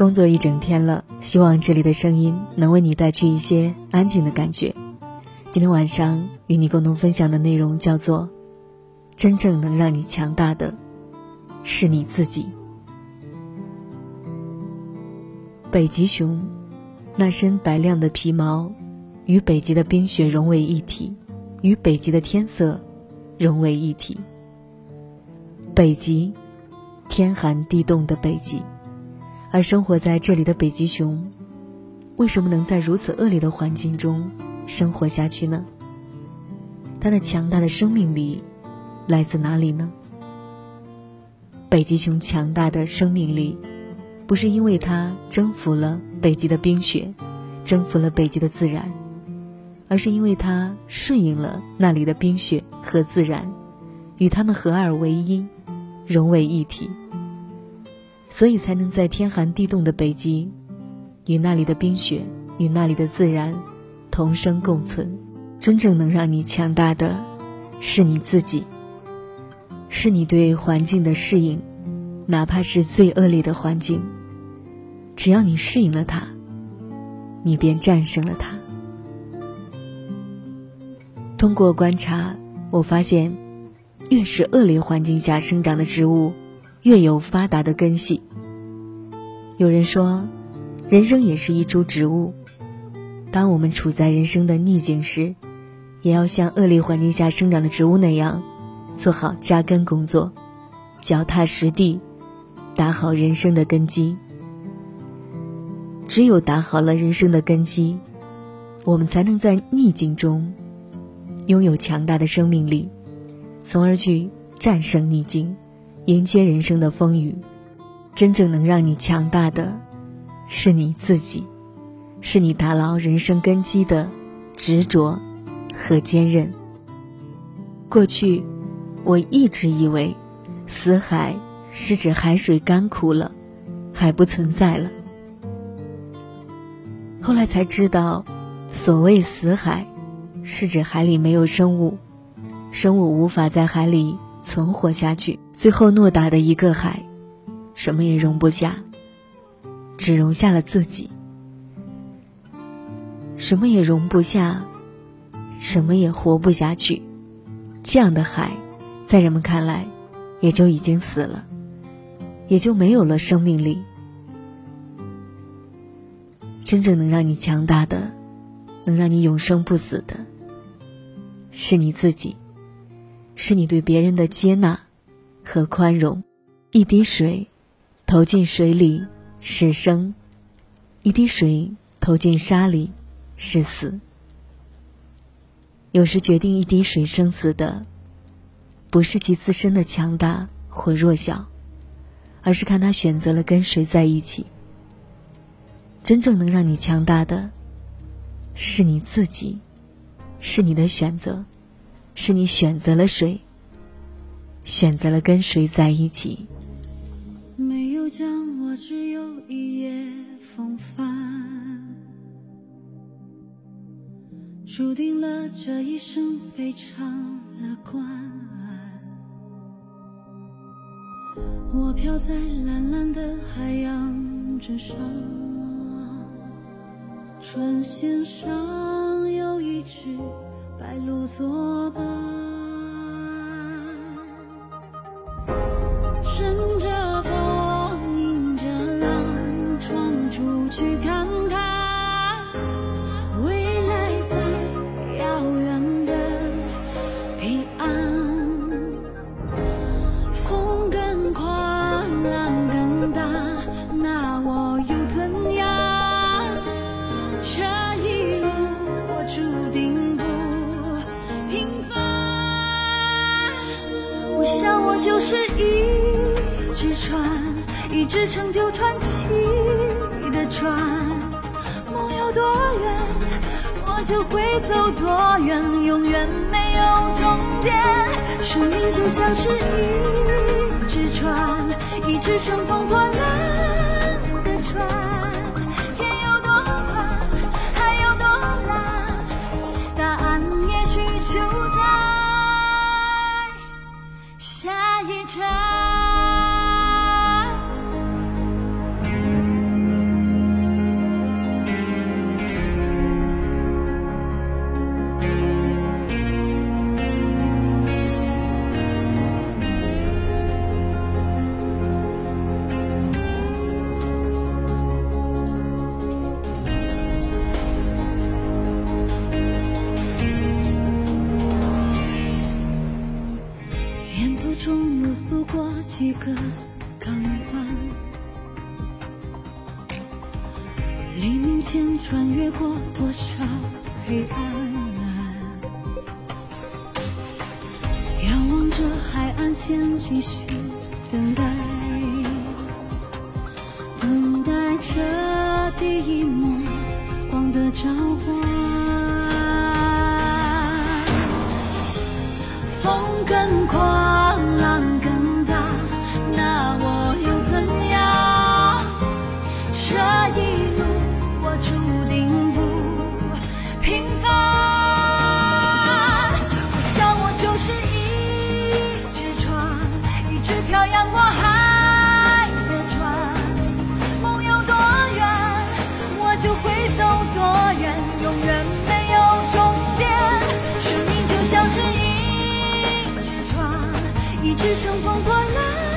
工作一整天了，希望这里的声音能为你带去一些安静的感觉。今天晚上与你共同分享的内容叫做：真正能让你强大的，是你自己。北极熊，那身白亮的皮毛，与北极的冰雪融为一体，与北极的天色融为一体。北极，天寒地冻的北极。而生活在这里的北极熊，为什么能在如此恶劣的环境中生活下去呢？它的强大的生命力来自哪里呢？北极熊强大的生命力，不是因为它征服了北极的冰雪，征服了北极的自然，而是因为它顺应了那里的冰雪和自然，与它们合二为一，融为一体。所以才能在天寒地冻的北极，与那里的冰雪与那里的自然同生共存。真正能让你强大的，是你自己，是你对环境的适应，哪怕是最恶劣的环境，只要你适应了它，你便战胜了它。通过观察，我发现，越是恶劣环境下生长的植物。越有发达的根系。有人说，人生也是一株植物。当我们处在人生的逆境时，也要像恶劣环境下生长的植物那样，做好扎根工作，脚踏实地，打好人生的根基。只有打好了人生的根基，我们才能在逆境中拥有强大的生命力，从而去战胜逆境。迎接人生的风雨，真正能让你强大的，是你自己，是你打牢人生根基的执着和坚韧。过去，我一直以为，死海是指海水干枯了，海不存在了。后来才知道，所谓死海，是指海里没有生物，生物无法在海里。存活下去，最后诺大的一个海，什么也容不下，只容下了自己。什么也容不下，什么也活不下去，这样的海，在人们看来，也就已经死了，也就没有了生命力。真正能让你强大的，能让你永生不死的，是你自己。是你对别人的接纳和宽容。一滴水投进水里是生，一滴水投进沙里是死。有时决定一滴水生死的，不是其自身的强大或弱小，而是看他选择了跟谁在一起。真正能让你强大的，是你自己，是你的选择。是你选择了谁，选择了跟谁在一起。没有将我，只有一夜风帆，注定了这一生非常乐观。我飘在蓝蓝的海洋之上，船舷上有一只。白鹭作伴，乘着风，迎着浪，闯出去看只成就传奇的船。梦有多远，我就会走多远，永远没有终点。生命就像是一只船，一直乘风破浪走过几个港湾黎明前穿越过多少黑暗仰望着海岸线继续等待等待着第一抹光的召唤风更快漂洋过海的船。梦有多远，我就会走多远，永远没有终点。生命就像是一只船，一直乘风破浪